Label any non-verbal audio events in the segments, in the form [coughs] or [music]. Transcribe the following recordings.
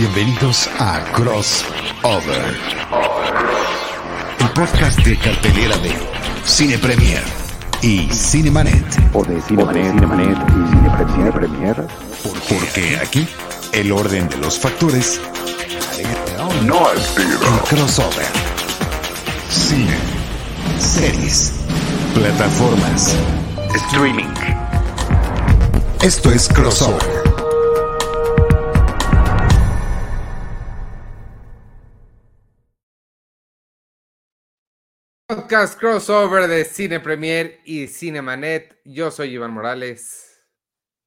Bienvenidos a Crossover, el podcast de cartelera de Cine Premier y Cinemanet. O de Cinemanet, Cinemanet y Cine Premier. Porque aquí el orden de los factores No altera. el crossover. Cine, series, plataformas. Streaming. Esto es Crossover. Podcast crossover de Cine Premier y Cinemanet. Yo soy Iván Morales.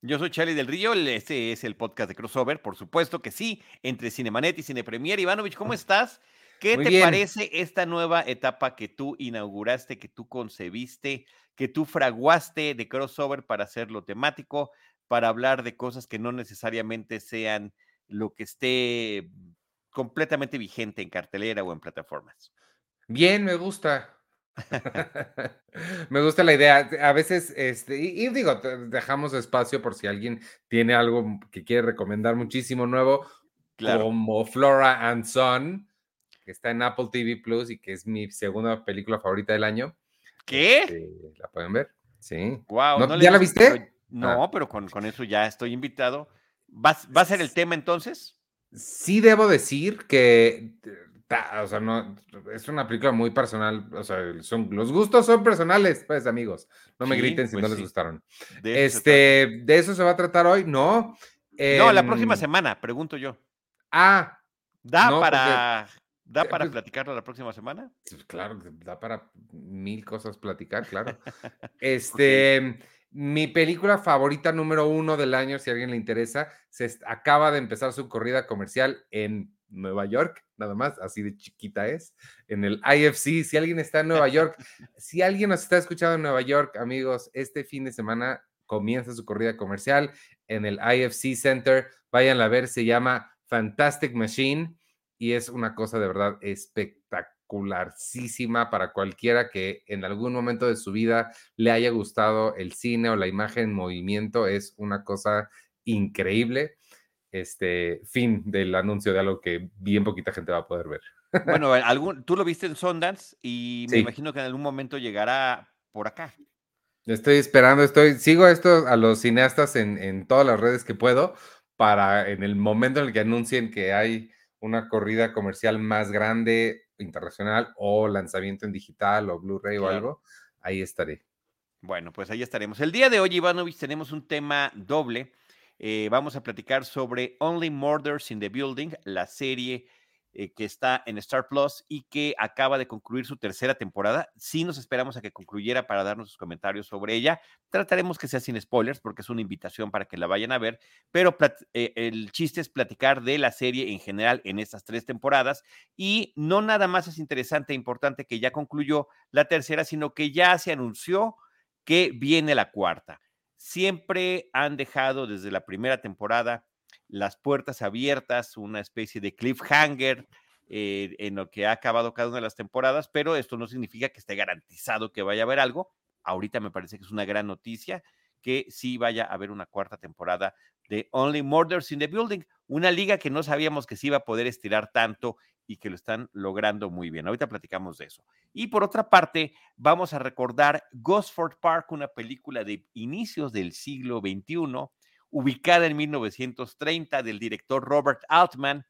Yo soy Charlie del Río, este es el podcast de Crossover, por supuesto que sí, entre Cinemanet y Cine Premier. Ivanovich, ¿cómo estás? ¿Qué Muy te bien. parece esta nueva etapa que tú inauguraste, que tú concebiste, que tú fraguaste de Crossover para hacerlo temático, para hablar de cosas que no necesariamente sean lo que esté completamente vigente en cartelera o en plataformas? Bien, me gusta. me gusta la idea. A veces, este, y, y digo, dejamos espacio por si alguien tiene algo que quiere recomendar muchísimo nuevo, Claro. como Flora and Son, que está en Apple TV Plus y que es mi segunda película favorita del año. ¿Qué? Este, ¿La pueden ver? Sí. Wow, ¿No- le ya la viste? pero- no, pero con, con eso ya estoy invitado. ¿Vas- ¿Va a ser el tema entonces? Sí debo decir que, o sea, no, es una película muy personal, o sea, son, los gustos son personales, pues, amigos, no me Sí, griten si pues no les gustaron. De eso. Este, ¿de eso se va a tratar hoy? No. No, la próxima Em, semana, pregunto yo. Ah, ¿Da no, porque- para, ¿da eh, para pues- platicarlo la próxima semana? pues, claro, da para mil cosas platicar, claro. [laughs] Este, mi película favorita número uno del año, si a alguien le interesa, se acaba de empezar su corrida comercial en Nueva York, nada más, así de chiquita es, en el IFC. Si alguien está en Nueva York, [laughs] si alguien nos está escuchando en Nueva York, amigos, este fin de semana comienza su corrida comercial en el IFC Center. Vayan a ver, se llama Fantastic Machine y es una cosa de verdad espectacularísima para cualquiera que en algún momento de su vida le haya gustado el cine o la imagen en movimiento. Es una cosa increíble. Este fin del anuncio de algo que bien poquita gente va a poder ver. Bueno, [laughs] algún, tú lo viste en Sundance y me Sí. imagino que en algún momento llegará por acá. Estoy esperando, estoy, sigo esto a los cineastas en, en todas las redes que puedo para en el momento en el que anuncien que hay una corrida comercial más grande, internacional o lanzamiento en digital o Blu-ray o algo, ahí estaré. Bueno, pues ahí estaremos. El día de hoy, Ivanovich, tenemos un tema doble. Eh, vamos a platicar sobre Only Murders in the Building, la serie eh, que está en Star Plus y que acaba de concluir su tercera temporada. Sí nos esperamos a que concluyera para darnos sus comentarios sobre ella. Trataremos que sea sin spoilers porque es una invitación para que la vayan a ver, pero eh, el chiste es platicar de la serie en general en estas tres temporadas y no nada más es interesante e importante que ya concluyó la tercera, sino que ya se anunció que viene la cuarta. Siempre han dejado desde la primera temporada las puertas abiertas, una especie de cliffhanger eh, en lo que ha acabado cada una de las temporadas, pero esto no significa que esté garantizado que vaya a haber algo. Ahorita me parece que es una gran noticia que sí vaya a haber una cuarta temporada de Only Murders in the Building, una liga que no sabíamos que se iba a poder estirar tanto y que lo están logrando muy bien. Ahorita platicamos de eso. Y por otra parte, vamos a recordar Gosford Park, una película de inicios del siglo XXI, ubicada en 1930 del director Robert Altman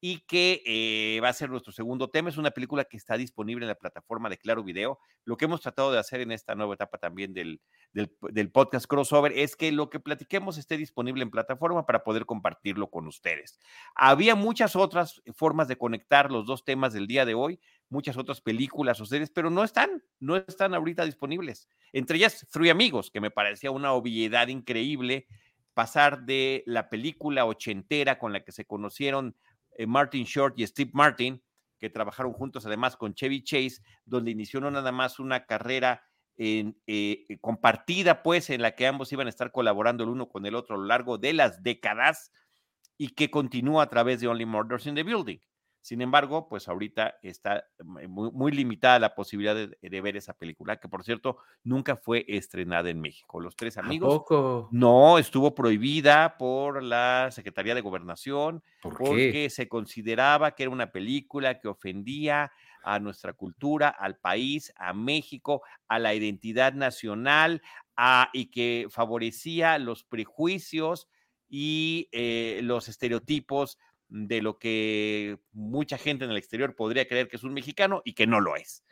y que eh, va a ser nuestro segundo tema. Es una película que está disponible en la plataforma de Claro Video. Lo que hemos tratado de hacer en esta nueva etapa también del, del, podcast crossover es que lo que platiquemos esté disponible en plataforma para poder compartirlo con ustedes. Había muchas otras formas de conectar los dos temas del día de hoy, muchas otras películas o series, pero no están, no están ahorita disponibles. Entre ellas, Three Amigos, que me parecía una obviedad increíble pasar de la película ochentera con la que se conocieron eh, Martin Short y Steve Martin, que trabajaron juntos además con Chevy Chase, donde inició no nada más una carrera en, eh, compartida, pues, en la que ambos iban a estar colaborando el uno con el otro a lo largo de las décadas y que continúa a través de Only Murders in the Building. Sin embargo, pues ahorita está muy, muy limitada la posibilidad de, de, ver esa película, que por cierto nunca fue estrenada en México. Los tres amigos. poco? No, estuvo prohibida por la Secretaría de Gobernación ¿Por porque qué? se consideraba que era una película que ofendía a nuestra cultura, al país, a México, a la identidad nacional, a, y que favorecía los prejuicios y eh, los estereotipos de lo que mucha gente en el exterior podría creer que es un mexicano y que no lo es.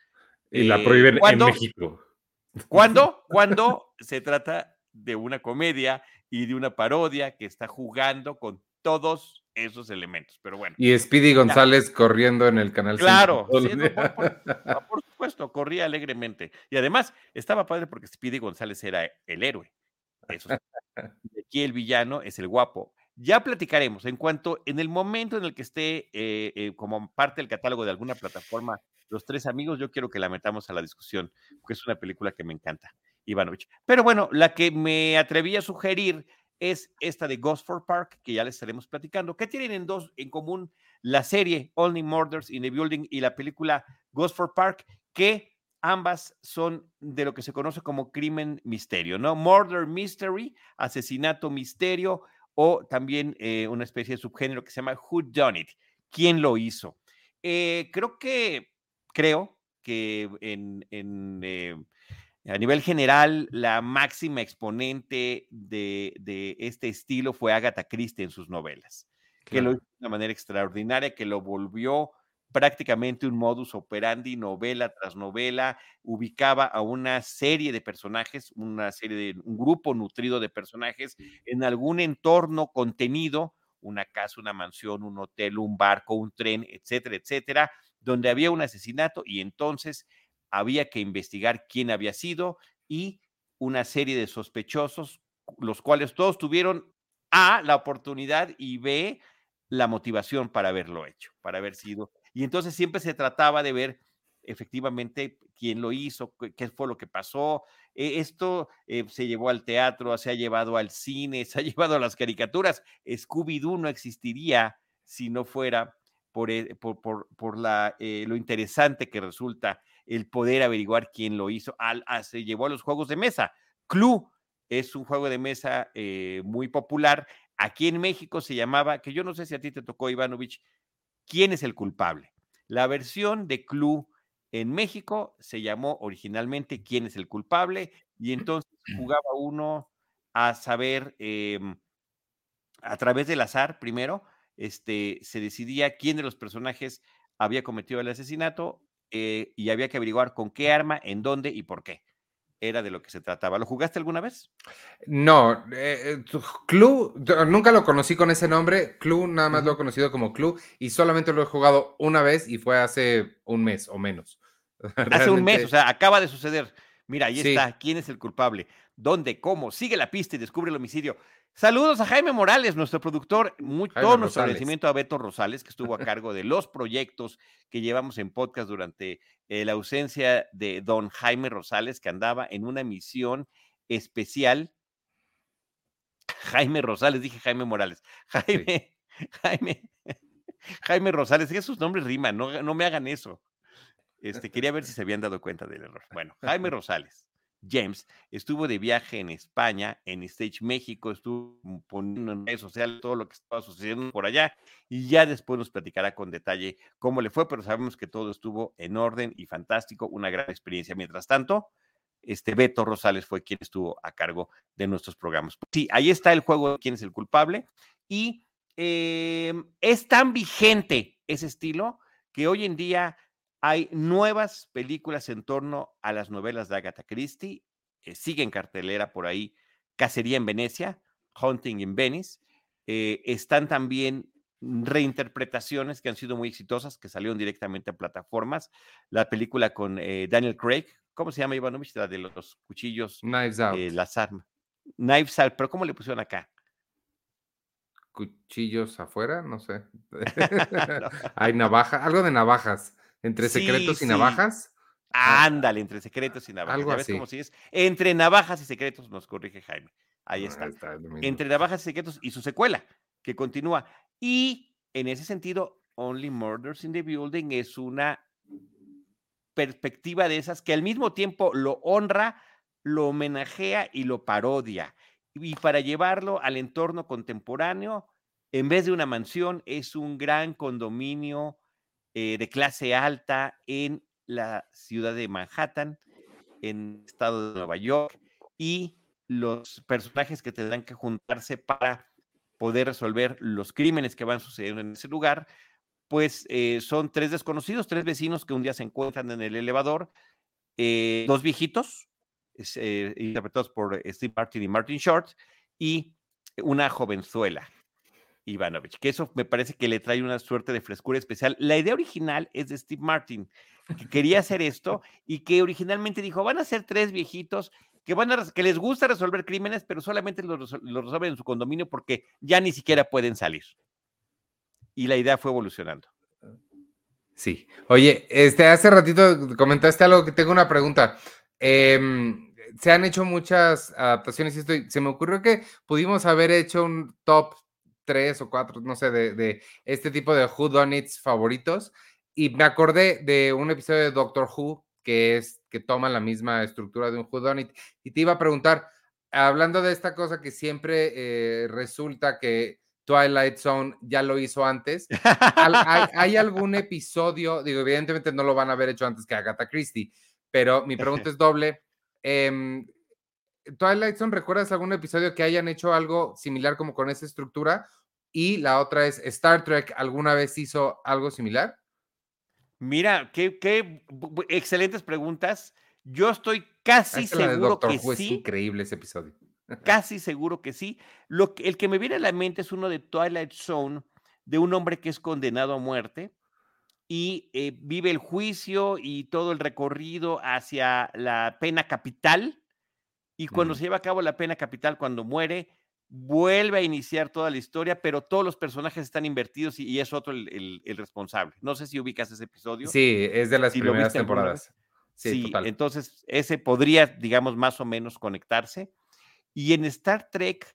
Y la Eh, prohíben en. México. [laughs] ¿Cuándo? Cuando se trata de una comedia y de una parodia que está jugando con todos esos elementos. Pero bueno, Y Speedy González corriendo en el canal. claro, sí, no, por, por- por supuesto, corría alegremente. Y además estaba padre porque Speedy González era el héroe. Eso [laughs] aquí el villano es el guapo. Ya platicaremos en cuanto, en el momento en el que esté eh, eh, como parte del catálogo de alguna plataforma, Los Tres Amigos, yo quiero que la metamos a la discusión, porque es una película que me encanta, Ivanovich. Pero bueno, la que me atreví a sugerir es esta de Gosford Park, que ya les estaremos platicando. ¿Qué tienen en dos en común la serie Only Murders in the Building y la película Gosford Park? Que ambas son de lo que se conoce como crimen misterio, ¿no? Murder mystery, asesinato misterio, o también eh, una especie de subgénero que se llama Who Done It, ¿quién lo hizo? Eh, creo que, creo que en, en, eh, a nivel general, la máxima exponente de, de, este estilo fue Agatha Christie en sus novelas, que lo hizo de una manera extraordinaria, que lo volvió prácticamente un modus operandi, novela tras novela, ubicaba a una serie de personajes, una serie de un grupo nutrido de personajes en algún entorno contenido, una casa, una mansión, un hotel, un barco, un tren, etcétera, etcétera, donde había un asesinato y entonces había que investigar quién había sido y una serie de sospechosos, los cuales todos tuvieron A, la oportunidad y B, la motivación para haberlo hecho, para haber sido. Y entonces siempre se trataba de ver efectivamente quién lo hizo, qué fue lo que pasó. Eh, esto eh, se llevó al teatro, se ha llevado al cine, [laughs] se ha llevado a las caricaturas. Scooby-Doo no existiría si no fuera por, eh, por, por, por la, lo interesante que resulta el poder averiguar quién lo hizo. Al, se llevó a los juegos de mesa. Clue es un juego de mesa eh, muy popular. Aquí en México se llamaba, que yo no sé si a ti te tocó, Ivanovich, ¿quién es el culpable? La versión de Clue en México se llamó originalmente ¿Quién es el culpable? Y entonces [clears throat] jugaba uno a saber, eh, a través del azar, primero, este, se decidía quién de los personajes había cometido el asesinato eh, y había que averiguar con qué arma, en dónde y por qué. Era de lo que se trataba. ¿Lo jugaste alguna vez? No, eh, Clue, nunca lo conocí con ese nombre. Clue nada más lo he conocido como Clue y solamente lo he jugado una vez y fue hace un mes o menos. Realmente... [laughs] [laughs] Hace un mes, o sea, acaba de suceder. Mira, ahí sí. está. ¿Quién es el culpable? ¿Dónde? ¿Cómo? Sigue la pista y descubre el homicidio. Saludos a Jaime Morales, nuestro productor. Muy, Jaime todo nuestro agradecimiento a Beto Rosales, que estuvo a cargo de los proyectos que llevamos en podcast durante eh, la ausencia de don Jaime Rosales, que andaba en una misión especial. Jaime Rosales, dije Jaime Morales. Jaime, sí. Jaime, Jaime Rosales, que sus nombres riman, no, no me hagan eso. Este, quería ver si se habían dado cuenta del error. Bueno, Jaime Rosales. James estuvo de viaje en España, en Stage México, estuvo poniendo en redes sociales todo lo que estaba sucediendo por allá y ya después nos platicará con detalle cómo le fue, pero sabemos que todo estuvo en orden y fantástico, una gran experiencia. Mientras tanto, este Beto Rosales fue quien estuvo a cargo de nuestros programas. Sí, ahí está el juego de quién es el culpable y eh, es tan vigente ese estilo que hoy en día hay nuevas películas en torno a las novelas de Agatha Christie. Eh, sigue en cartelera por ahí Cacería en Venecia, Hunting in Venice. Eh, están también reinterpretaciones que han sido muy exitosas, que salieron directamente a plataformas. La película con eh, Daniel Craig, ¿cómo se llama Ivanovich? La de los cuchillos. Knives Out. las armas. Knives Out, pero ¿cómo le pusieron acá? Cuchillos afuera, no sé. [laughs] [laughs] Hay navaja, algo de navajas. Entre secretos sí, y navajas. Ándale, entre secretos y navajas. Algo ¿Sabes así. cómo si es? Entre navajas y secretos, nos corrige Jaime. Ahí No, está. está, es lo mismo. Entre navajas y secretos y su secuela, que continúa. Y en ese sentido, Only Murders in the Building es una perspectiva de esas que al mismo tiempo lo honra, lo homenajea y lo parodia. Y para llevarlo al entorno contemporáneo, en vez de una mansión, es un gran condominio eh, de clase alta en la ciudad de Manhattan, en el estado de Nueva York, y los personajes que tendrán que juntarse para poder resolver los crímenes que van sucediendo en ese lugar, pues eh, son tres desconocidos, tres vecinos que un día se encuentran en el elevador, eh, dos viejitos, interpretados por Steve Martin y Martin Short, y una jovenzuela, Ivanovich, que eso me parece que le trae una suerte de frescura especial. La idea original es de Steve Martin, que quería hacer esto [laughs] y que originalmente dijo, van a ser tres viejitos que, van a, que les gusta resolver crímenes, pero solamente lo, lo resuelven en su condominio porque ya ni siquiera pueden salir y la idea fue evolucionando. Sí. Oye, este, hace ratito comentaste algo que tengo una pregunta. Em, se han hecho muchas adaptaciones y estoy, se me ocurrió que pudimos haber hecho un top 3 o 4, no sé, de, este tipo de Who Done It's favoritos. Y me acordé de un episodio de Doctor Who que es que toma la misma estructura de un Who Done It. Y te iba a preguntar, hablando de esta cosa que siempre eh, resulta que Twilight Zone ya lo hizo antes. ¿Hay, algún episodio? Digo, evidentemente no lo van a haber hecho antes que Agatha Christie, pero mi pregunta [laughs] es doble. Em, Twilight Zone, ¿recuerdas algún episodio que hayan hecho algo similar como con esa estructura? Y la otra es, ¿Star Trek alguna vez hizo algo similar? Mira, qué, qué excelentes preguntas. Yo estoy casi seguro que sí. Es increíble ese episodio. [laughs] Casi seguro que sí. Lo que, el que me viene a la mente es uno de Twilight Zone, de un hombre que es condenado a muerte y eh, vive el juicio y todo el recorrido hacia la pena capital. Y cuando se lleva a cabo la pena capital, cuando muere, vuelve a iniciar toda la historia, pero todos los personajes están invertidos y, es otro el, responsable. No sé si ubicas ese episodio. Sí, es de las primeras temporadas. Sí, entonces ese podría, digamos, más o menos conectarse. Y en Star Trek,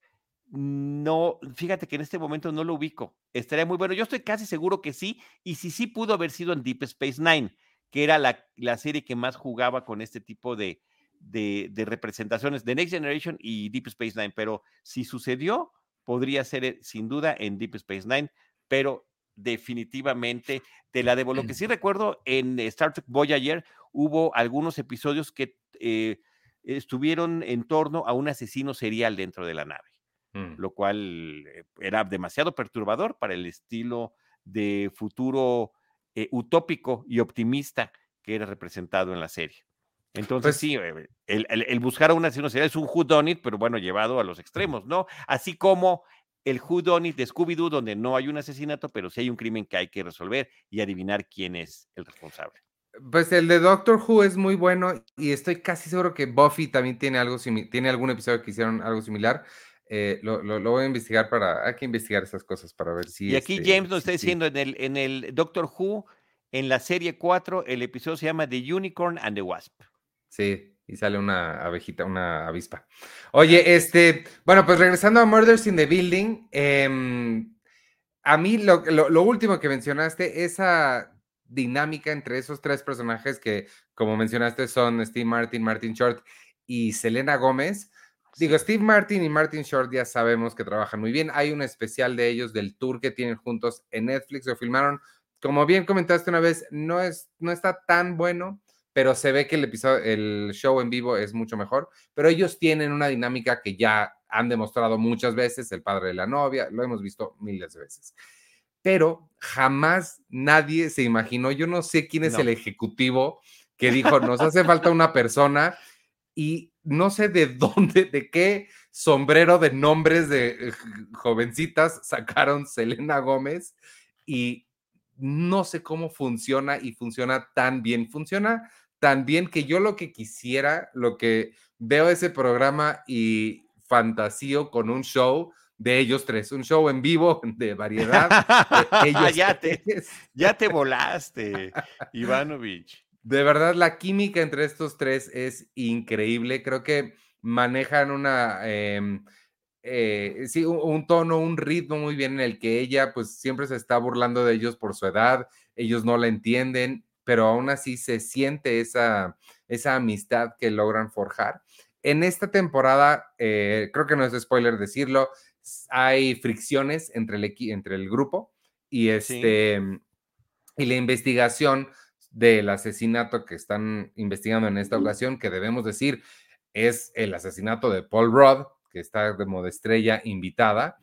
no, fíjate que en este momento no lo ubico. Estaría muy bueno. Yo estoy casi seguro que sí. Y si sí pudo haber sido en Deep Space Nine, que era la, serie que más jugaba con este tipo de, de, representaciones de Next Generation y Deep Space Nine. Pero si sucedió, podría ser eh, sin duda en Deep Space Nine. Pero definitivamente te la debo. Lo que sí recuerdo en Star Trek Voyager hubo algunos episodios que eh, estuvieron en torno a un asesino serial dentro de la nave, mm. lo cual eh, era demasiado perturbador para el estilo de futuro eh, utópico y optimista que era representado en la serie. Entonces, pues sí, eh, el, buscar a un asesino serial es un whodunit, pero bueno, llevado a los extremos, ¿no? Así como el whodunit de Scooby-Doo, donde no hay un asesinato, pero sí hay un crimen que hay que resolver y adivinar quién es el responsable. Pues el de Doctor Who es muy bueno y estoy casi seguro que Buffy también tiene algo tiene algún episodio que hicieron algo similar. Eh, lo, voy a investigar para, hay que investigar esas cosas para ver si. Y aquí este, James nos está diciendo en el, en el Doctor Who, en la serie 4, el episodio se llama The Unicorn and the Wasp. Sí, y sale una abejita, una avispa. Oye, este, bueno, pues regresando a Murders in the Building, em, a mí lo, lo último que mencionaste, esa dinámica entre esos tres personajes que, como mencionaste, son Steve Martin, Martin Short y Selena Gómez. Digo, Steve Martin y Martin Short ya sabemos que trabajan muy bien. Hay un especial de ellos del tour que tienen juntos en Netflix. Lo filmaron, como bien comentaste una vez, no, es, no está tan bueno, pero se ve que el episodio, el show en vivo es mucho mejor. Pero ellos tienen una dinámica que ya han demostrado muchas veces, el padre de la novia, lo hemos visto miles de veces pero jamás nadie se imaginó, yo no sé quién es el ejecutivo que dijo, nos hace falta una persona y no sé de [laughs] dónde, de qué sombrero de nombres de eh, jovencitas sacaron Selena Gómez y no sé cómo funciona y funciona tan bien, funciona tan bien que yo lo que quisiera, lo que veo ese programa y fantasío con un show de ellos tres, un show en vivo [laughs] de variedad. [laughs] ya, te, ya te volaste, Ivanovich. De verdad, la química entre estos tres es increíble. Creo que manejan una, em, eh, sí, un, un, tono, un ritmo muy bien en el que ella pues siempre se está burlando de ellos por su edad, ellos no la entienden, pero aún así se siente esa, esa amistad que logran forjar. En esta temporada, eh, creo que no es spoiler decirlo, hay fricciones entre el, entre el grupo y, este, sí. y la investigación del asesinato que están investigando en esta ocasión, que debemos decir es el asesinato de Paul Rudd, que está de modo estrella invitada,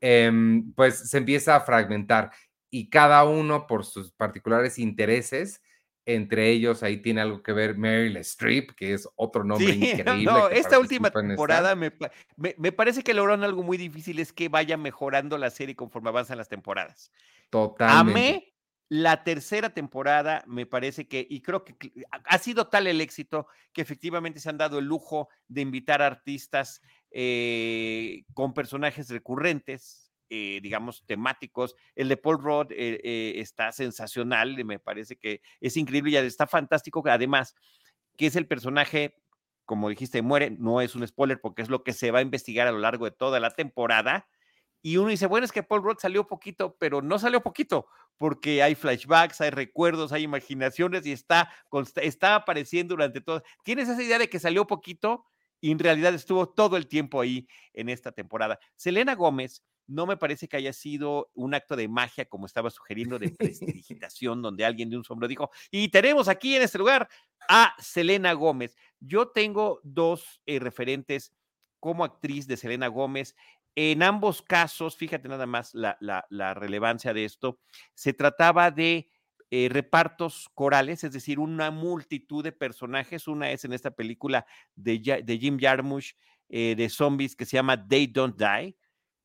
eh, pues se empieza a fragmentar y cada uno por sus particulares intereses. Entre ellos, ahí tiene algo que ver Meryl Streep, que es otro nombre [laughs] sí, increíble. No, esta última temporada me, me, me, parece que lograron algo muy difícil, es que vaya mejorando la serie conforme avanzan las temporadas. Totalmente. Amé la tercera temporada, me parece que, y creo que ha sido tal el éxito que efectivamente se han dado el lujo de invitar artistas eh, con personajes recurrentes, eh, digamos, temáticos. El de Paul Rudd eh, está sensacional, me parece que es increíble y está fantástico, además, que es el personaje, como dijiste, muere, no es un spoiler porque es lo que se va a investigar a lo largo de toda la temporada y uno dice, bueno, es que Paul Rudd salió poquito, pero no salió poquito, porque hay flashbacks, hay recuerdos, hay imaginaciones y está, está apareciendo durante todo. Tienes esa idea de que salió poquito y en realidad estuvo todo el tiempo ahí en esta temporada. Selena Gómez no me parece que haya sido un acto de magia, como estaba sugiriendo, de [laughs] prestigitación, donde alguien de un sombro dijo, y tenemos aquí en este lugar a Selena Gómez. Yo tengo dos eh, referentes como actriz de Selena Gómez en ambos casos, fíjate nada más la, la, la relevancia de esto, se trataba de eh, repartos corales, es decir, una multitud de personajes. Una es en esta película de, de Jim Jarmusch eh, de zombies que se llama They Don't Die,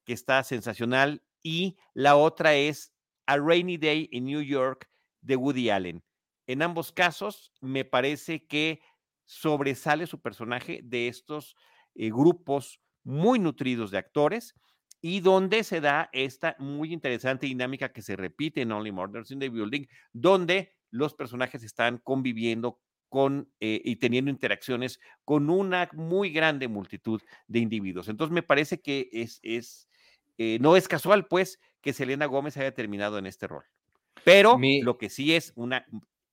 que está sensacional. Y la otra es A Rainy Day in New York de Woody Allen. En ambos casos, me parece que sobresale su personaje de estos eh, grupos muy nutridos de actores y donde se da esta muy interesante dinámica que se repite en Only Murders in the Building, donde los personajes están conviviendo con eh, y teniendo interacciones con una muy grande multitud de individuos. Entonces me parece que es, es eh, no es casual, pues, que Selena Gómez haya terminado en este rol. Pero Mi... lo que sí es una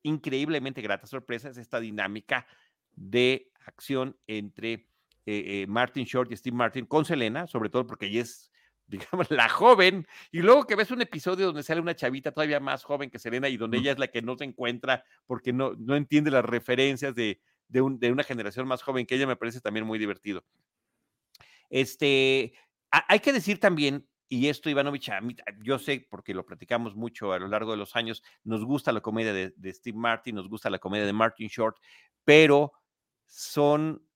increíblemente grata sorpresa es esta dinámica de acción entre eh, eh, Martin Short y Steve Martin con Selena, sobre todo porque ella es, digamos, la joven, y luego que ves un episodio donde sale una chavita todavía más joven que Selena y donde ella es la que no se encuentra porque no, no entiende las referencias de, de, un, de, una generación más joven que ella, me parece también muy divertido. Este, hay que decir también, y esto, Ivanovich, a mí, yo sé, porque lo platicamos mucho a lo largo de los años, nos gusta la comedia de, de Steve Martin, nos gusta la comedia de Martin Short, pero son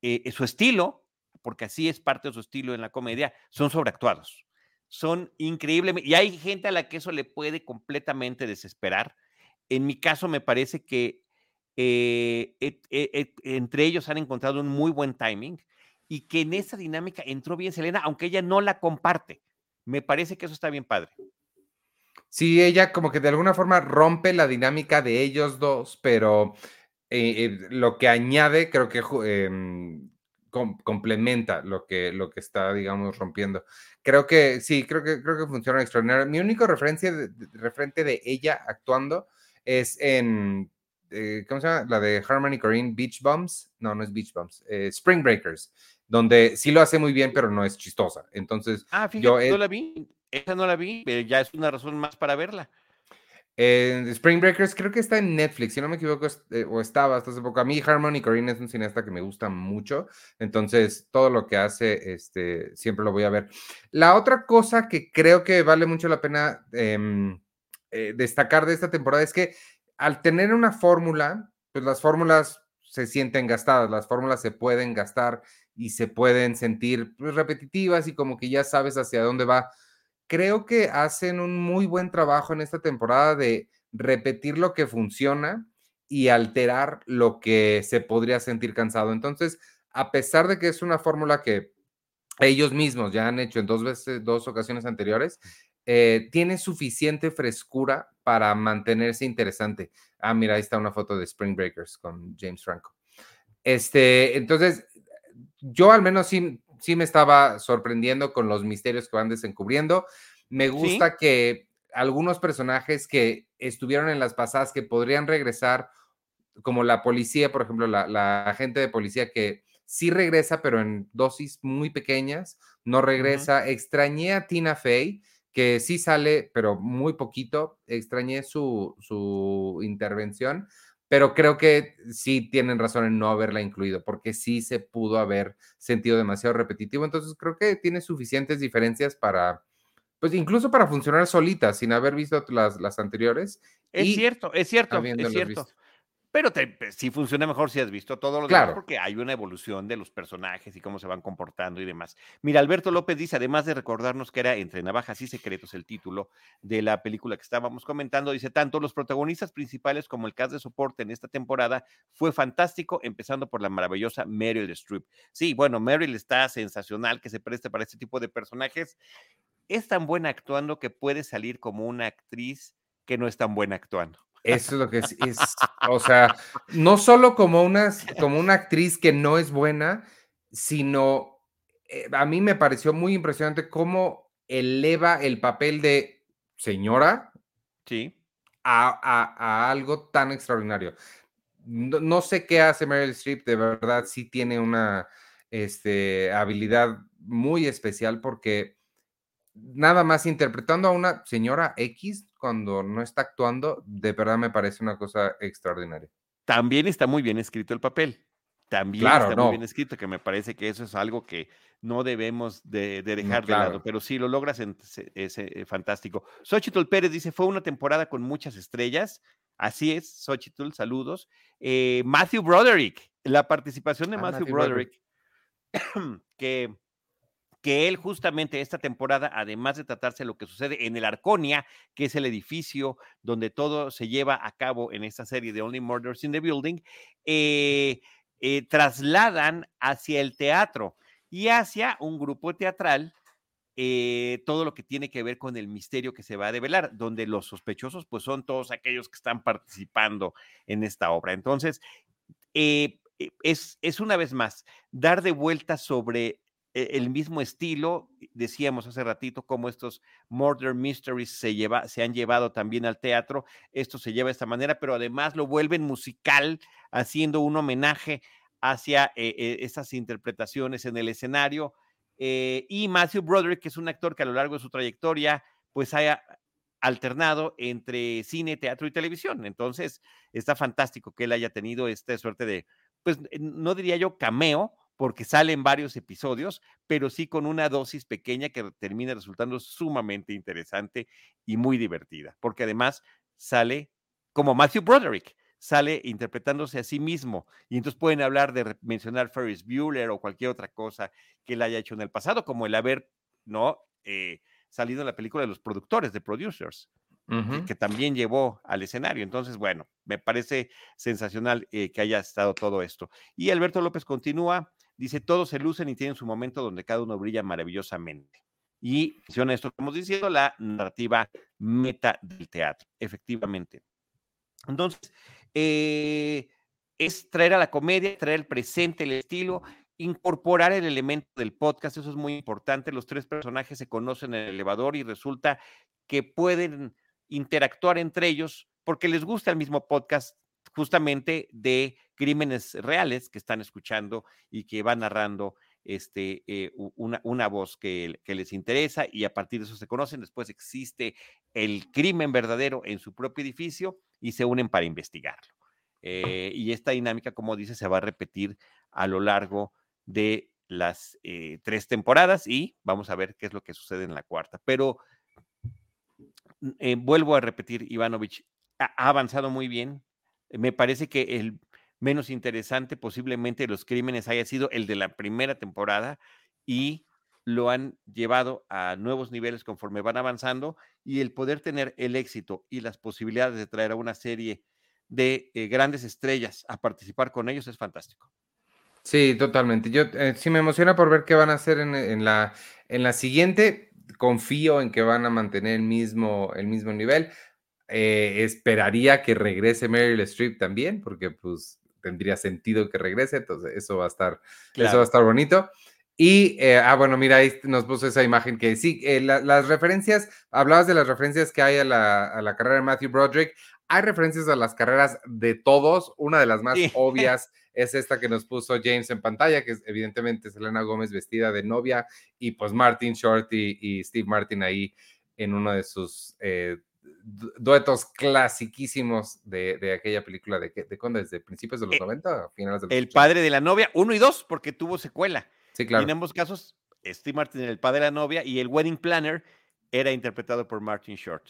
eh, su estilo, porque así es parte de su estilo en la comedia, son sobreactuados. Son increíblemente, y hay gente a la que eso le puede completamente desesperar. En mi caso, me parece que eh, et, entre ellos han encontrado un muy buen timing y que en esa dinámica entró bien Selena, aunque ella no la comparte. Me parece que eso está bien padre. Sí, ella como que de alguna forma rompe la dinámica de ellos dos, pero eh, eh, lo que añade, creo que eh, com complementa lo que, lo que está, digamos, rompiendo. Creo que sí, creo que, creo que funciona extraordinario. Mi único referencia de, de, referente de ella actuando es en, eh, ¿cómo se llama? La de Harmony Corrine, Beach Bums. No, no es Beach Bums, eh, Spring Breakers, donde sí lo hace muy bien, pero no es chistosa. Entonces, ah, fíjate, yo no la vi, esa no la vi, pero ya es una razón más para verla. Eh, Spring Breakers creo que está en Netflix, si no me equivoco, eh, o estaba hasta hace poco. A mí Harmony Corrine es un cineasta que me gusta mucho, entonces todo lo que hace, este, siempre lo voy a ver. La otra cosa que creo que vale mucho la pena eh, eh, destacar de esta temporada es que al tener una fórmula, pues las fórmulas se sienten gastadas, las fórmulas se pueden gastar y se pueden sentir pues, repetitivas y como que ya sabes hacia dónde va creo que hacen un muy buen trabajo en esta temporada de repetir lo que funciona y alterar lo que se podría sentir cansado. Entonces, a pesar de que es una fórmula que ellos mismos ya han hecho en dos veces, dos ocasiones anteriores, eh, tiene suficiente frescura para mantenerse interesante. Ah, mira, ahí está una foto de Spring Breakers con James Franco. Este, entonces, yo al menos sí sí me estaba sorprendiendo con los misterios que van desencubriendo. Me gusta que algunos personajes que estuvieron en las pasadas que podrían regresar, como la policía, por ejemplo, la, la agente de policía que sí regresa, pero en dosis muy pequeñas, no regresa. Extrañé a Tina Fey, que sí sale, pero muy poquito. Extrañé su, su intervención, pero creo que sí tienen razón en no haberla incluido, porque sí se pudo haber sentido demasiado repetitivo. Entonces creo que tiene suficientes diferencias para, pues incluso para funcionar solita, sin haber visto las, las anteriores. Es cierto, es cierto, es cierto. Pero te, sí funciona mejor si has visto todo lo claro. demás, porque hay una evolución de los personajes y cómo se van comportando y demás. Mira, Alberto López dice, además de recordarnos que era Entre Navajas y Secretos el título de la película que estábamos comentando, dice, tanto los protagonistas principales como el cast de soporte en esta temporada fue fantástico, empezando por la maravillosa Meryl Streep. Sí, bueno, Meryl está sensacional que se preste para este tipo de personajes. Es tan buena actuando que puede salir como una actriz que no es tan buena actuando. Eso es lo que es, o sea, no solo como una, como una actriz que no es buena, sino eh, a mí me pareció muy impresionante cómo eleva el papel de señora sí. a, algo tan extraordinario. No, sé qué hace Meryl Streep, de verdad sí tiene una este, habilidad muy especial porque nada más interpretando a una señora X cuando no está actuando, de verdad me parece una cosa extraordinaria. También está muy bien escrito el papel. También está muy bien escrito, que me parece que eso es algo que no debemos de, dejar de lado, pero si lo logras, es, eh, fantástico. Xochitl Pérez dice, fue una temporada con muchas estrellas. Así es, Xochitl, saludos. Eh, Matthew Broderick, la participación de ah, Matthew, Broderick, [clears throat] que que él justamente esta temporada, además de tratarse de lo que sucede en el Arconia, que es el edificio donde todo se lleva a cabo en esta serie de Only Murders in the Building, eh, eh, trasladan hacia el teatro y hacia un grupo teatral eh, todo lo que tiene que ver con el misterio que se va a develar, donde los sospechosos pues son todos aquellos que están participando en esta obra. Entonces, es, es, una vez más dar de vuelta sobre el mismo estilo. Decíamos hace ratito cómo estos murder mysteries se, lleva, se han llevado también al teatro. Esto se lleva de esta manera, pero además lo vuelven musical, haciendo un homenaje hacia eh, eh, estas interpretaciones en el escenario. Eh, y Matthew Broderick, que es un actor que a lo largo de su trayectoria, pues haya alternado entre cine, teatro y televisión. Entonces, está fantástico que él haya tenido esta suerte de, pues no diría yo cameo, porque salen varios episodios, pero sí con una dosis pequeña que termina resultando sumamente interesante y muy divertida, porque además sale como Matthew Broderick, sale interpretándose a sí mismo y entonces pueden hablar de mencionar Ferris Bueller o cualquier otra cosa que él haya hecho en el pasado, como el haber, ¿no? Eh, salido en la película de los productores, de producers que, también llevó al escenario. Entonces, bueno, me parece sensacional eh, que haya estado todo esto. Y Alberto López continúa, dice, todos se lucen y tienen su momento donde cada uno brilla maravillosamente. Y menciona esto, estamos diciendo, la narrativa meta del teatro, efectivamente. Entonces, eh, es traer a la comedia, traer el presente, el estilo, incorporar el elemento del podcast, eso es muy importante. Los tres personajes se conocen en el elevador y resulta que pueden interactuar entre ellos porque les gusta el mismo podcast justamente de crímenes reales que están escuchando y que va narrando este, eh, una, una, voz que, les interesa y a partir de eso se conocen. Después existe el crimen verdadero en su propio edificio y se unen para investigarlo. Eh, y esta dinámica, como dice, se va a repetir a lo largo de las eh, tres temporadas y vamos a ver qué es lo que sucede en la cuarta. Pero eh, vuelvo a repetir, Ivanovich, ha, avanzado muy bien. Me parece que el menos interesante posiblemente los crímenes haya sido el de la primera temporada y lo han llevado a nuevos niveles conforme van avanzando y el poder tener el éxito y las posibilidades de traer a una serie de eh, grandes estrellas a participar con ellos es fantástico. Sí, totalmente. Yo eh, sí me emociona por ver qué van a hacer en, la, en la siguiente confío en que van a mantener el mismo, el mismo nivel. Eh, esperaría que regrese Meryl Streep también, porque pues tendría sentido que regrese, entonces eso va a estar, eso va a estar bonito. Y, eh, ah, bueno, mira, ahí nos puso esa imagen que sí, eh, las referencias, hablabas de las referencias que hay a la, a la, carrera de Matthew Broderick. Hay referencias a las carreras de todos. Una de las más [laughs] obvias es esta que nos puso James en pantalla, que es evidentemente Selena Gómez vestida de novia y pues Martin Short y, Steve Martin ahí en uno de sus eh, duetos clasiquísimos de, aquella película de, de, cuando, desde principios de los 90 finales de los El padre de la novia, uno y dos, porque tuvo secuela. Sí, claro. Y en ambos casos, Steve Martin, el padre de la novia, y el wedding planner era interpretado por Martin Short.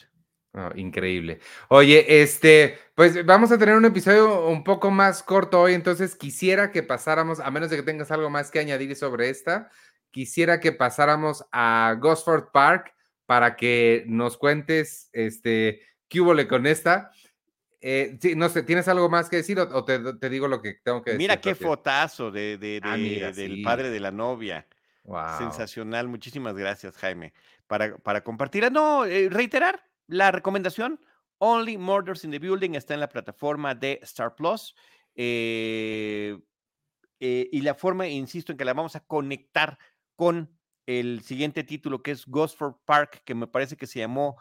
Oh, increíble. Oye, este, pues vamos a tener un episodio un poco más corto hoy, entonces quisiera que pasáramos, a menos de que tengas algo más que añadir sobre esta, quisiera que pasáramos a Gosford Park para que nos cuentes, este, qué hubo con esta. Eh, no sé, ¿tienes algo más que decir o, te, digo lo que tengo que decir? Mira qué fotazo de, ah, del padre de la novia. Sensacional. Muchísimas gracias, Jaime, para, para compartir. No, eh, reiterar la recomendación. Only Murders in the Building está en la plataforma de Star Plus. Eh, y la forma, insisto, en que la vamos a conectar con el siguiente título, que es Gosford Park, que me parece que se llamó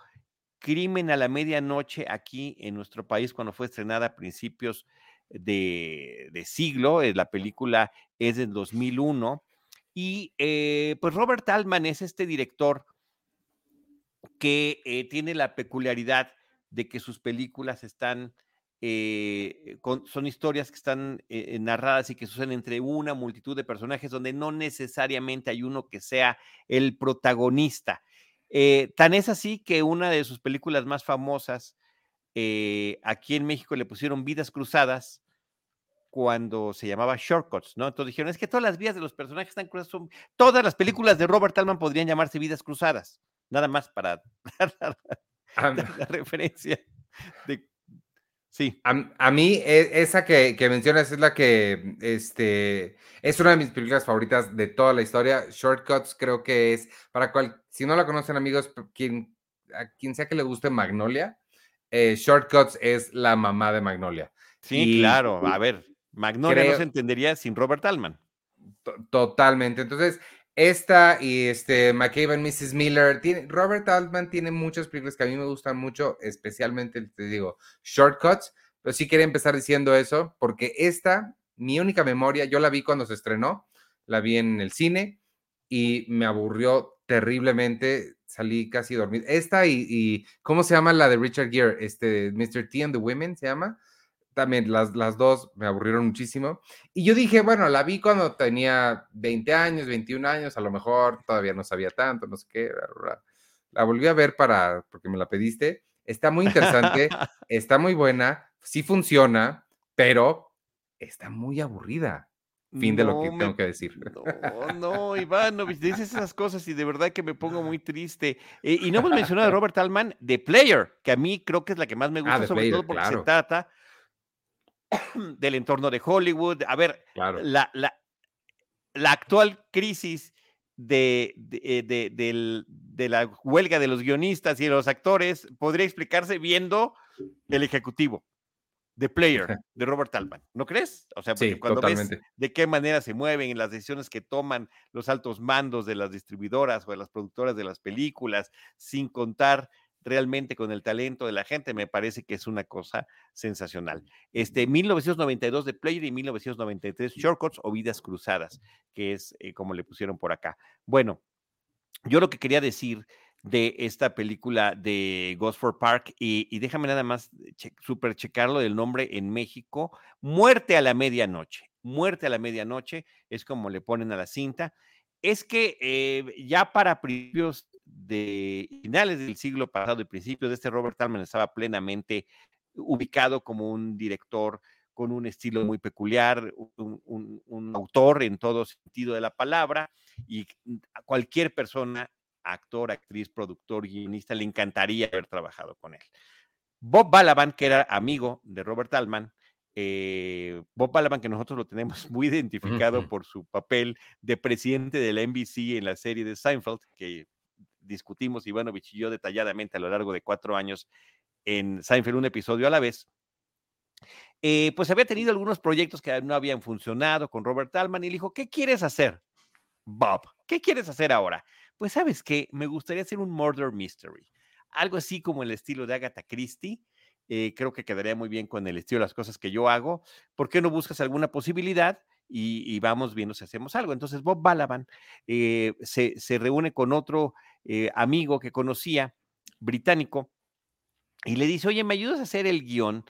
Crimen a la Medianoche aquí en nuestro país cuando fue estrenada a principios de, siglo. Eh, la película es del 2001. Y eh, pues Robert Altman es este director que eh, tiene la peculiaridad de que sus películas están eh, son historias que están eh, narradas y que suceden entre una multitud de personajes donde no necesariamente hay uno que sea el protagonista. Eh, tan es así que una de sus películas más famosas, aquí en México le pusieron Vidas Cruzadas cuando se llamaba Shortcuts, ¿no? Entonces dijeron, es que todas las vidas de los personajes están cruzadas, son, todas las películas de Robert Altman podrían llamarse Vidas Cruzadas, nada más para [laughs] dar la referencia de Sí. A, mí, e, esa que, mencionas es la que este, es una de mis películas favoritas de toda la historia. Shortcuts creo que es, para cual, si no la conocen amigos, quien, a quien sea que le guste Magnolia, eh, Shortcuts es la mamá de Magnolia. Sí, claro. A ver, Magnolia no se entendería sin Robert Altman. Totalmente. Entonces, esta y este McCabe Mrs. Miller. Tiene, Robert Altman tiene muchas películas que a mí me gustan mucho, especialmente, te digo, Shortcuts. Pero sí quería empezar diciendo eso, porque esta, mi única memoria, yo la vi cuando se estrenó, la vi en el cine y me aburrió terriblemente. Salí casi dormido. Esta y, y ¿cómo se llama la de Richard Gere? Este, Mr. T and the Women se llama también las, las dos me aburrieron muchísimo. Y yo dije, bueno, la vi cuando tenía 20 años, 21 años, a lo mejor todavía no sabía tanto, no sé qué. La volví a ver para, porque me la pediste. Está muy interesante, [laughs] está muy buena, sí funciona, pero está muy aburrida. Fin de lo que tengo que decir. [laughs] No, no, Iván, no, dices esas cosas y de verdad que me pongo muy triste. Eh, y no hemos mencionado a Robert Altman de Player, que a mí creo que es la que más me gusta, ah, sobre todo porque se trata [coughs] del entorno de Hollywood. A ver, la, la, la, actual crisis de, eh, de, de, la huelga de los guionistas y de los actores podría explicarse viendo el ejecutivo de Player [laughs] de Robert Altman, ¿no crees? O sea, porque cuando ves de qué manera se mueven las decisiones que toman los altos mandos de las distribuidoras o de las productoras de las películas, sin contar realmente con el talento de la gente, me parece que es una cosa sensacional. Este 1992 de Player y 1993 Shortcuts o Vidas Cruzadas, que es eh, como le pusieron por acá. Bueno, yo lo que quería decir de esta película de Gosford Park y, déjame nada más super checarlo del nombre en México, Muerte a la medianoche. Muerte a la medianoche es como le ponen a la cinta. Es que eh, ya para principios de finales del siglo pasado y principios de este Robert Altman estaba plenamente ubicado como un director con un estilo muy peculiar, un, autor en todo sentido de la palabra, y a cualquier persona, actor, actriz, productor, guionista, le encantaría haber trabajado con él. Bob Balaban, que era amigo de Robert Altman, eh, Bob Balaban, que nosotros lo tenemos [laughs] muy identificado por su papel de presidente de la NBC en la serie de Seinfeld, que discutimos Ivanovich y yo detalladamente a lo largo de cuatro años en Seinfeld, un episodio a la vez, eh, pues había tenido algunos proyectos que no habían funcionado con Robert Altman y le dijo, ¿qué quieres hacer? Bob, ¿qué quieres hacer ahora? Pues sabes qué, me gustaría hacer un murder mystery, algo así como el estilo de Agatha Christie. Eh, creo que quedaría muy bien con el estilo de las cosas que yo hago. ¿Por qué no buscas alguna posibilidad? Y, vamos viendo si hacemos algo. Entonces Bob Balaban eh, se, se, reúne con otro eh, amigo que conocía, británico, y le dice, oye, ¿me ayudas a hacer el guion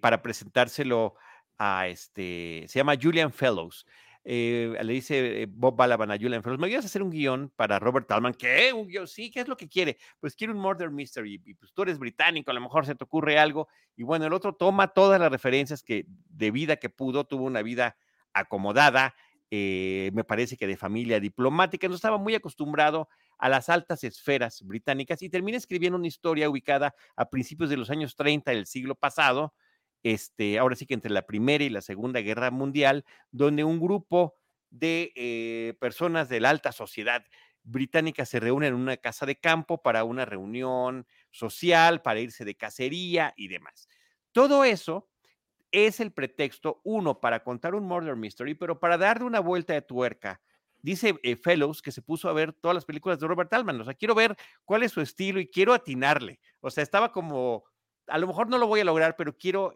para presentárselo a este, se llama Julian Fellows. Eh, le dice eh, Bob Balaban a Julian Fellows, ¿me ayudas a hacer un guion para Robert Talman? ¿Qué? ¿Un guion? Sí, ¿qué es lo que quiere? Pues quiere un murder mystery, y pues tú eres británico, a lo mejor se te ocurre algo, y bueno, el otro toma todas las referencias que de vida que pudo, tuvo una vida acomodada, eh, me parece que de familia diplomática, no estaba muy acostumbrado a las altas esferas británicas y termina escribiendo una historia ubicada a principios de los años 30 del siglo pasado, este, ahora sí que entre la Primera y la Segunda Guerra Mundial, donde un grupo de eh, personas de la alta sociedad británica se reúnen en una casa de campo para una reunión social, para irse de cacería y demás. Todo eso es el pretexto, uno, para contar un murder mystery, pero para darle una vuelta de tuerca. Dice eh, Fellows que se puso a ver todas las películas de Robert Altman. O sea, quiero ver cuál es su estilo y quiero atinarle. O sea, estaba como, a lo mejor no lo voy a lograr, pero quiero,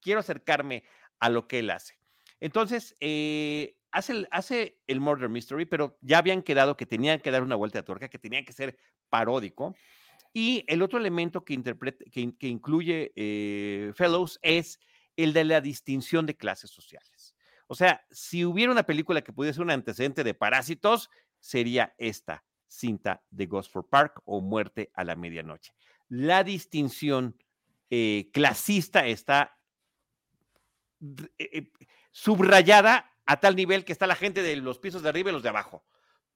quiero acercarme a lo que él hace. Entonces, eh, hace, el, hace el Murder Mystery, pero ya habían quedado que tenían que dar una vuelta de tuerca, que tenía que ser paródico. Y el otro elemento que, que, incluye eh, Fellows es el de la distinción de clases sociales. O sea, si hubiera una película que pudiese ser un antecedente de Parásitos, sería esta cinta de Gosford Park o Muerte a la Medianoche. La distinción eh, clasista está eh, eh, subrayada a tal nivel que está la gente de los pisos de arriba y los de abajo.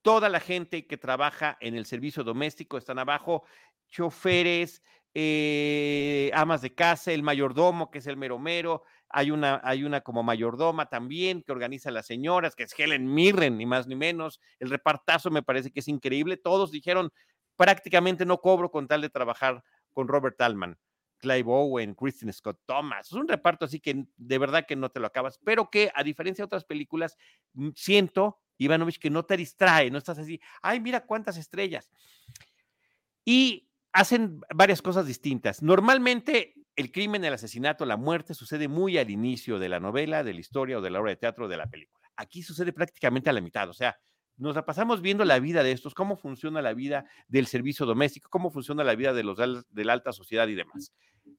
Toda la gente que trabaja en el servicio doméstico están abajo, choferes, eh, amas de casa, el mayordomo, que es el meromero, hay una, hay una como mayordoma también que organiza las señoras, que es Helen Mirren, ni más ni menos. El repartazo me parece que es increíble. Todos dijeron, prácticamente no cobro con tal de trabajar con Robert Altman. Clive Owen, Kristen Scott Thomas. Es un reparto así que de verdad que no te lo acabas, pero que a diferencia de otras películas, mm, siento, Ivanovich, que no te distrae, no estás así, ay, mira cuántas estrellas. Y hacen varias cosas distintas. Normalmente el crimen, el asesinato, la muerte sucede muy al inicio de la novela, de la historia o de la obra de teatro o de la película. Aquí sucede prácticamente a la mitad, o sea, nos la pasamos viendo la vida de estos, cómo funciona la vida del servicio doméstico, cómo funciona la vida de los de la alta sociedad y demás.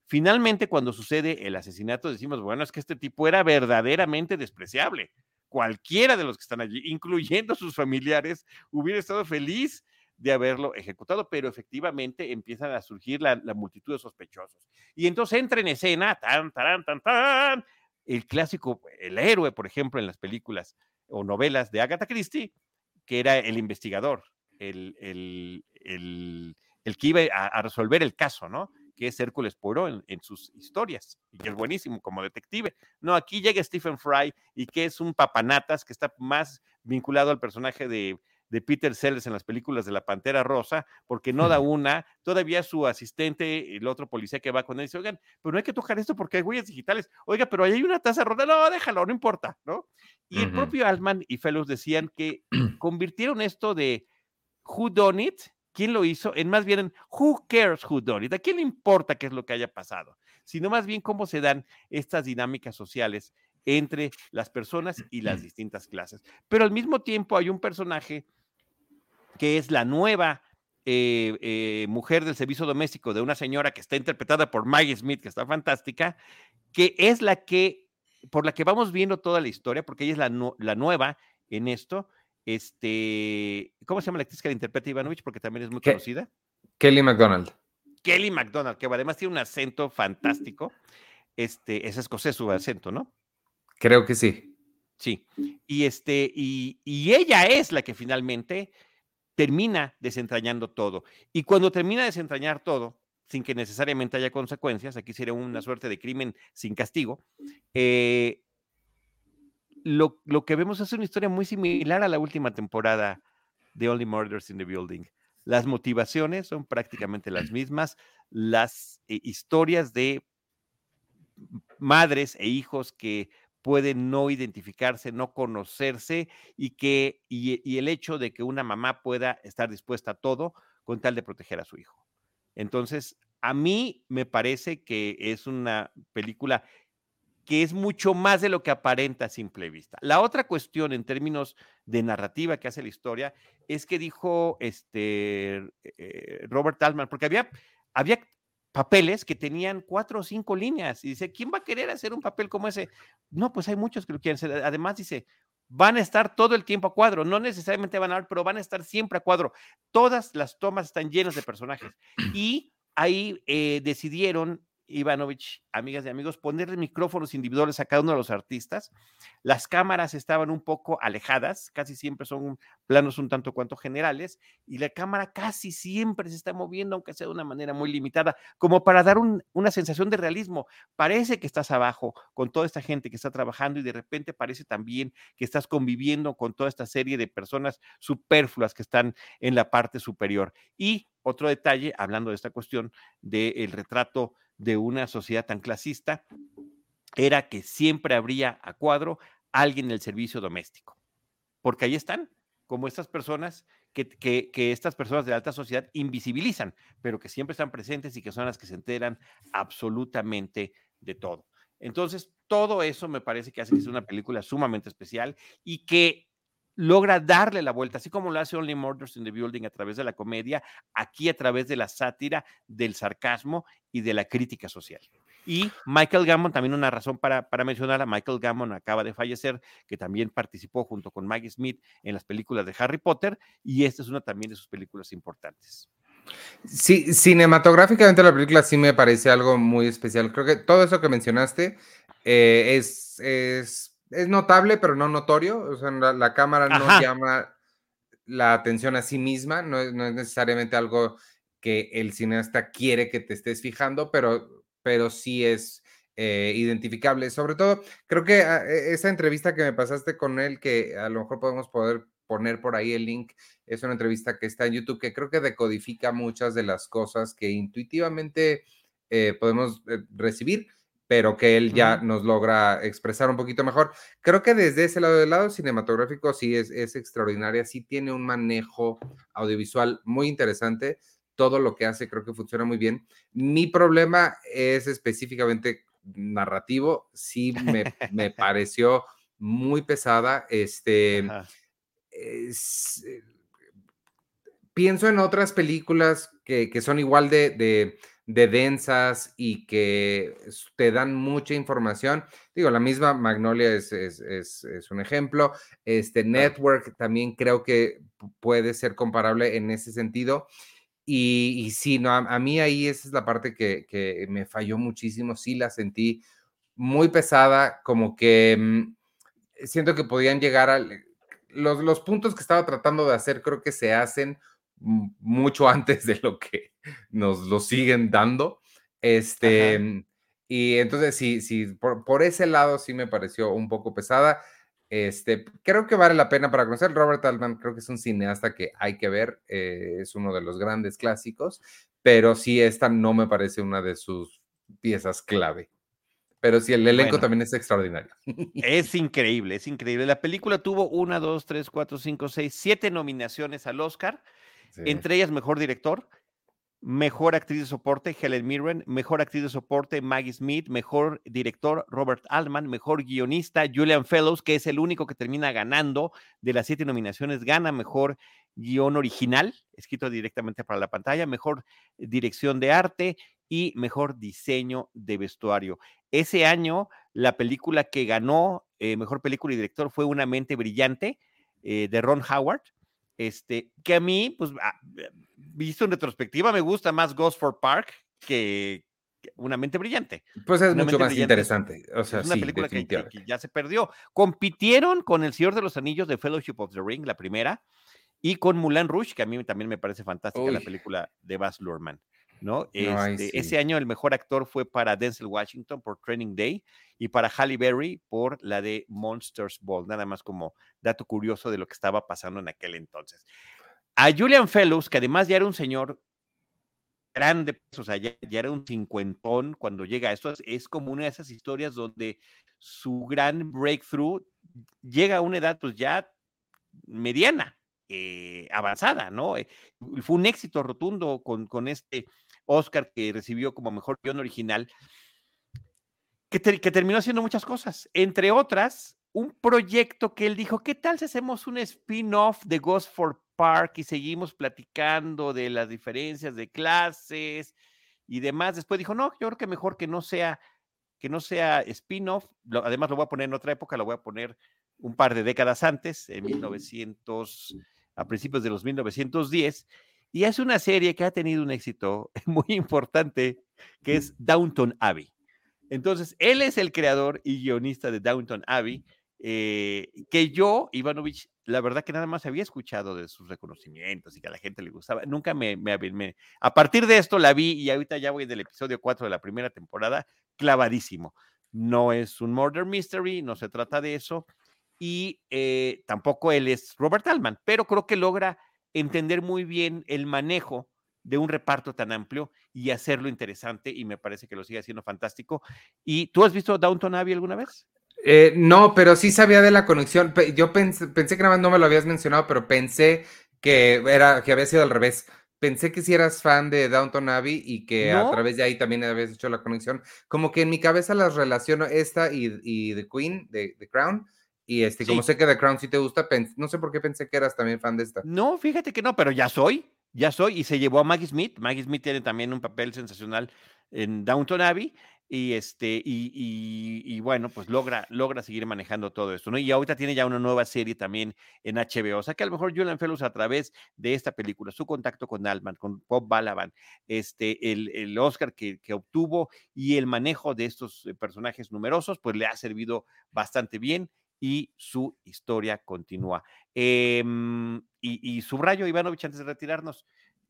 Finalmente, cuando sucede el asesinato, decimos, bueno, es que este tipo era verdaderamente despreciable. Cualquiera de los que están allí, incluyendo sus familiares, hubiera estado feliz de haberlo ejecutado, pero efectivamente empiezan a surgir la, multitud de sospechosos. Y entonces entra en escena, tan, tan, tan, tan, el clásico, el héroe, por ejemplo, en las películas o novelas de Agatha Christie, que era el investigador, el, el, el, que iba a, resolver el caso, ¿no? Que es Hércules Poirot en, sus historias, y que es buenísimo como detective. No, aquí llega Stephen Fry y que es un papanatas que está más vinculado al personaje de, de Peter Sellers en las películas de la Pantera Rosa, porque no da una, todavía su asistente, el otro policía que va con él, dice, oigan, pero no hay que tocar esto porque hay huellas digitales, oiga, pero ahí hay una taza rota, no, déjalo, no importa, ¿no? Y el propio Altman y Fellows decían que [clears throat] convirtieron esto de who done it, quién lo hizo, en más bien en who cares who done it, a quién le importa qué es lo que haya pasado, sino más bien cómo se dan estas dinámicas sociales entre las personas y las [clears throat] distintas clases. Pero al mismo tiempo hay un personaje que es la nueva eh, eh, mujer del servicio doméstico de una señora que está interpretada por Maggie Smith, que está fantástica, que es la que, por la que vamos viendo toda la historia, porque ella es la, la nueva en esto. Este, ¿cómo se llama la actriz que la interpreta Ivanovich? Porque también es muy conocida. Kelly McDonald. Kelly McDonald, que además tiene un acento fantástico. Este, es escocés su acento, ¿no? Creo que sí. Sí. Y este, y, y ella es la que finalmente termina desentrañando todo. Y cuando termina de desentrañar todo, sin que necesariamente haya consecuencias, aquí sería una suerte de crimen sin castigo, eh, lo, lo, que vemos es una historia muy similar a la última temporada de Only Murders in the Building. Las motivaciones son prácticamente las [clears throat] mismas, las eh, historias de madres e hijos que puede no identificarse, no conocerse y que y, el hecho de que una mamá pueda estar dispuesta a todo con tal de proteger a su hijo. Entonces, a mí me parece que es una película que es mucho más de lo que aparenta a simple vista. La otra cuestión en términos de narrativa que hace la historia es que dijo este eh, Robert Altman, porque había, había papeles que tenían cuatro o cinco líneas y dice, ¿quién va a querer hacer un papel como ese? No, pues hay muchos que lo quieren hacer. Además dice, van a estar todo el tiempo a cuadro, no necesariamente van a ver, pero van a estar siempre a cuadro. Todas las tomas están llenas de personajes y ahí eh, decidieron Ivanovich, amigas y amigos, ponerle micrófonos individuales a cada uno de los artistas. Las cámaras estaban un poco alejadas, casi siempre son planos un tanto cuanto generales, y la cámara casi siempre se está moviendo, aunque sea de una manera muy limitada, como para dar una sensación de realismo. Parece que estás abajo con toda esta gente que está trabajando y de repente parece también que estás conviviendo con toda esta serie de personas superfluas que están en la parte superior. Y otro detalle, hablando de esta cuestión del retrato de una sociedad tan clasista, era que siempre habría a cuadro alguien en el servicio doméstico, porque ahí están, como estas personas que, estas personas de alta sociedad invisibilizan, pero que siempre están presentes y que son las que se enteran absolutamente de todo. Entonces, todo eso me parece que hace que sea una película sumamente especial y que logra darle la vuelta, así como lo hace Only Murders in the Building a través de la comedia, aquí a través de la sátira, del sarcasmo y de la crítica social. Y Michael Gammon, también una razón para, para mencionar a Michael Gammon, acaba de fallecer, que también participó junto con Maggie Smith en las películas de Harry Potter, y esta es una también de sus películas importantes. Sí, cinematográficamente la película sí me parece algo muy especial. Creo que todo eso que mencionaste eh, es, es es notable, pero no notorio. O sea, la, cámara no llama la atención a sí misma, no es, necesariamente algo que el cineasta quiere que te estés fijando, pero, pero sí es eh, identificable. Sobre todo, creo que ah, e, esa entrevista que me pasaste con él, que a lo mejor podemos poder poner por ahí el link, es una entrevista que está en YouTube, que creo que decodifica muchas de las cosas que intuitivamente eh, podemos eh, recibir pero que él ya nos logra expresar un poquito mejor. Creo que desde ese lado del lado cinematográfico sí es, es extraordinaria, sí tiene un manejo audiovisual muy interesante, todo lo que hace creo que funciona muy bien. Mi problema es específicamente narrativo, sí me, me [laughs] pareció muy pesada, este... pienso en otras películas que, que son igual de, de de densas y que te dan mucha información. Digo, la misma Magnolia es, un ejemplo. Este Network también creo que puede ser comparable en ese sentido. Y, y sí, no, a, mí ahí esa es la parte que, me falló muchísimo. Sí, la sentí muy pesada, como que mm, siento que podían llegar a... Los, los puntos que estaba tratando de hacer creo que se hacen mucho antes de lo que nos lo siguen dando. Este, y entonces sí, sí, por, ese lado sí me pareció un poco pesada. Este, creo que vale la pena para conocer. Robert Altman creo que es un cineasta que hay que ver, eh, es uno de los grandes clásicos, pero sí, esta no me parece una de sus piezas clave. Pero sí, el elenco también es extraordinario. Es [laughs] increíble, es increíble. La película tuvo una, dos, tres, cuatro, cinco, seis, siete nominaciones al Oscar. Entre ellas, mejor director, mejor actriz de soporte, Helen Mirren, mejor actriz de soporte, Maggie Smith, mejor director, Robert Altman, mejor guionista, Julian Fellows, que es el único que termina ganando de las siete nominaciones, gana mejor guion original, escrito directamente para la pantalla, mejor dirección de arte y mejor diseño de vestuario. Ese año, la película que ganó eh, mejor película y director fue Una mente brillante eh, de Ron Howard este, que a mí, pues, ah, visto en retrospectiva, me gusta más Ghost for Park que, Una mente brillante. Pues es mucho más interesante. O sea, es una película que, ya se perdió. Compitieron con El Señor de los Anillos de Fellowship of the Ring, la primera, y con Mulan Rouge, que a mí también me parece fantástica la película de Baz Luhrmann. ¿No? Este, ese año el mejor actor fue para Denzel Washington por Training Day y para Halle Berry por la de Monsters Ball, nada más como dato curioso de lo que estaba pasando en aquel entonces. A Julian Fellows, que además ya era un señor grande, pues, o sea, ya, era un cincuentón cuando llega a esto. Es, como una de esas historias donde su gran breakthrough llega a una edad pues ya mediana, eh, avanzada, ¿no? Eh, fue un éxito rotundo con, con este Oscar que recibió como mejor guion original, que, que terminó haciendo muchas cosas, entre otras, un proyecto que él dijo, ¿qué tal si hacemos un spin-off de Ghost for Park y seguimos platicando de las diferencias de clases y demás? Después dijo, no, yo creo que mejor que no sea que no sea spin-off, además lo voy a poner en otra época, lo voy a poner un par de décadas antes, en 1900, a principios de los 1910, y es una serie que ha tenido un éxito [laughs] muy importante, que es Downton Abbey. Entonces, él es el creador y guionista de Downton Abbey, eh, que yo, Ivanovich, la verdad que nada más había escuchado de sus reconocimientos y que a la gente le gustaba. Nunca me, me, A partir de esto la vi y ahorita ya voy del episodio 4 de la primera temporada, clavadísimo. No es un murder mystery, no se trata de eso. Y eh, tampoco él es Robert Altman, pero creo que logra entender muy bien el manejo de un reparto tan amplio y hacerlo interesante y me parece que lo sigue haciendo fantástico. ¿Y tú has visto Downton Abbey alguna vez? Eh, no, pero sí sabía de la conexión. Yo pensé, pensé que nada más no me lo habías mencionado, pero pensé que era que había sido al revés. Pensé que si eras fan de Downton Abbey y que a través de ahí también habías hecho la conexión. Como que en mi cabeza las relaciono esta y, y The Queen, de The Crown. Y este, como sé que The Crown sí te gusta, no sé por qué pensé que eras también fan de esta. No, fíjate que no, pero ya soy, ya soy. Y se llevó a Maggie Smith. Maggie Smith tiene también un papel sensacional en Downton Abbey y este y, y, bueno pues logra logra seguir manejando todo esto no y ahorita tiene ya una nueva serie también en HBO o sea que a lo mejor Julian Fellows a través de esta película su contacto con Altman con Bob Balaban este el, el Oscar que, que, obtuvo y el manejo de estos eh, personajes numerosos pues le ha servido bastante bien y su historia continúa em, y, y subrayo Ivanovich antes de retirarnos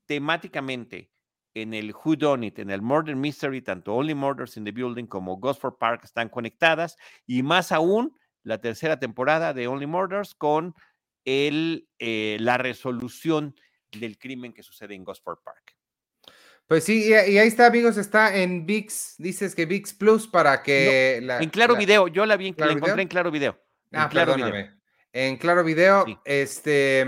temáticamente en el Who Done It, en el Murder Mystery, tanto Only Murders in the Building como Gosford Park están conectadas y más aún la tercera temporada de Only Murders con el, eh, la resolución del crimen que sucede en Gosford Park. Pues sí, y, ahí está, amigos, está en VIX, dices que VIX Plus para que... en Claro Video, yo la vi, la encontré en Claro Video. En ah, Claro Video. En Claro Video, este,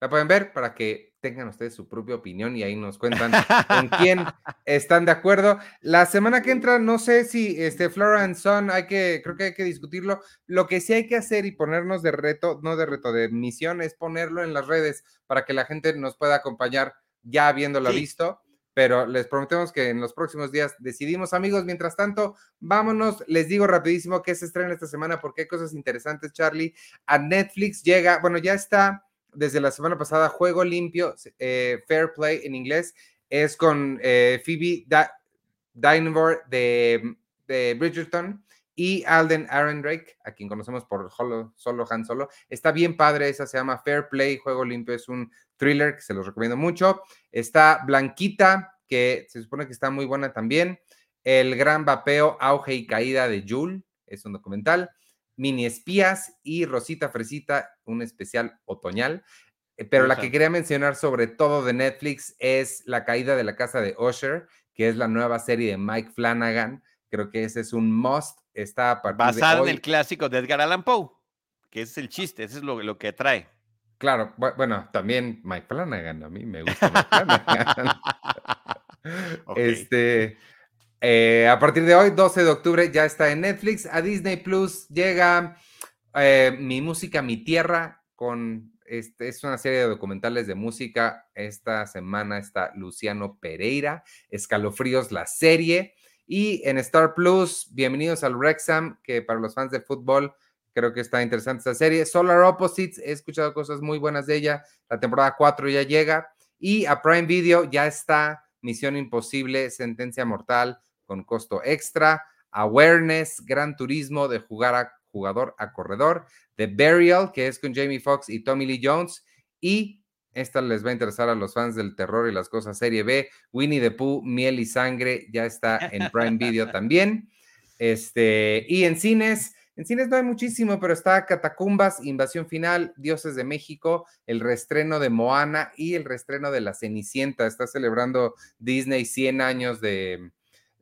la pueden ver para que tengan ustedes su propia opinión y ahí nos cuentan con quién [laughs] están de acuerdo. La semana que entra, no sé si este Flora and Son, hay que, creo que hay que discutirlo. Lo que sí hay que hacer y ponernos de reto, no de reto, de misión, es ponerlo en las redes para que la gente nos pueda acompañar ya habiéndolo visto. Pero les prometemos que en los próximos días decidimos, amigos. Mientras tanto, vámonos. Les digo rapidísimo que se estrena esta semana porque hay cosas interesantes, Charlie. A Netflix llega, bueno, ya está desde la semana pasada, Juego Limpio, eh, Fair Play en inglés, es con eh, Phoebe Dynevor de, de, Bridgerton y Alden Ehrenreich, a quien conocemos por Solo Han Solo. Está bien padre, esa se llama Fair Play, Juego Limpio, es un thriller que se los recomiendo mucho. Está Blanquita, que se supone que está muy buena también. El gran vapeo, auge y caída de Jules, es un documental. Mini Espías y Rosita Fresita, un especial otoñal. Eh, pero la que quería mencionar sobre todo de Netflix es La caída de la casa de Usher, que es la nueva serie de Mike Flanagan. Creo que ese es un must. Está a Basado en el clásico de Edgar Allan Poe, que es el chiste, eso es lo, lo que trae. Claro, bueno, también Mike Flanagan, a mí me gusta Mike Flanagan. [laughs] Este, eh, a partir de hoy, 12 de octubre, ya está en Netflix. A Disney Plus llega eh, Mi Música, Mi Tierra, con este, es una serie de documentales de música. Esta semana está Luciano Pereira, Escalofríos, la serie. Y en Star Plus, bienvenidos al Rexham, que para los fans de fútbol creo que está interesante esta serie. Solar Opposites, he escuchado cosas muy buenas de ella. La temporada 4 ya llega. Y a Prime Video ya está Misión Imposible, Sentencia Mortal, con costo extra, Awareness, Gran Turismo de jugar a jugador a corredor, The Burial, que es con Jamie Foxx y Tommy Lee Jones, y esta les va a interesar a los fans del terror y las cosas serie B, Winnie the Pooh, Miel y Sangre, ya está en Prime Video [laughs] también. Este, y en cines, En cines no hay muchísimo, pero está Catacumbas, Invasión Final, Dioses de México, el reestreno de Moana y el reestreno de La Cenicienta. Está celebrando Disney 100 años de,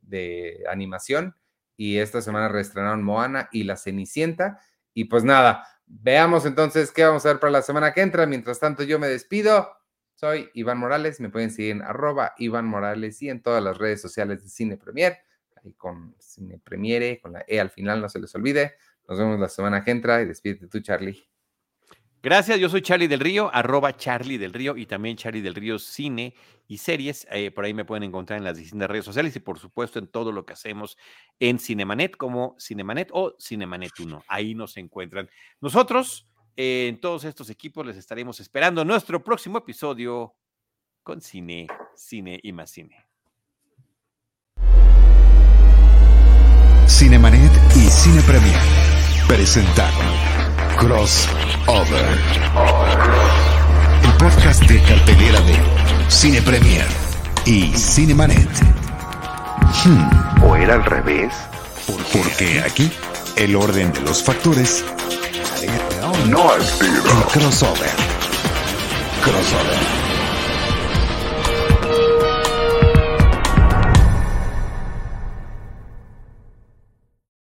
de animación y esta semana reestrenaron Moana y La Cenicienta. Y pues nada, veamos entonces qué vamos a ver para la semana que entra. Mientras tanto, yo me despido. Soy Iván Morales, me pueden seguir en arroba Iván Morales y en todas las redes sociales de Cine Premier, ahí con Cine Premiere, con la E al final, no se les olvide. Nos vemos la semana que entra y despídete tú, Charlie. Gracias, yo soy Charlie del Río, arroba Charlie del Río y también Charlie del Río Cine y Series. Eh, por ahí me pueden encontrar en las distintas redes sociales y por supuesto en todo lo que hacemos en Cinemanet como Cinemanet o Cinemanet 1. Ahí nos encuentran. Nosotros en todos estos equipos les estaremos esperando nuestro próximo episodio con Cine, Cine y más Cine. Cinemanet y Cine Premier presentaron Crossover. El podcast de cartelera de Cine Premier y Cinemanet. Hmm, ¿O era al revés? porque aquí el orden de los factores No altera. El crossover. Crossover.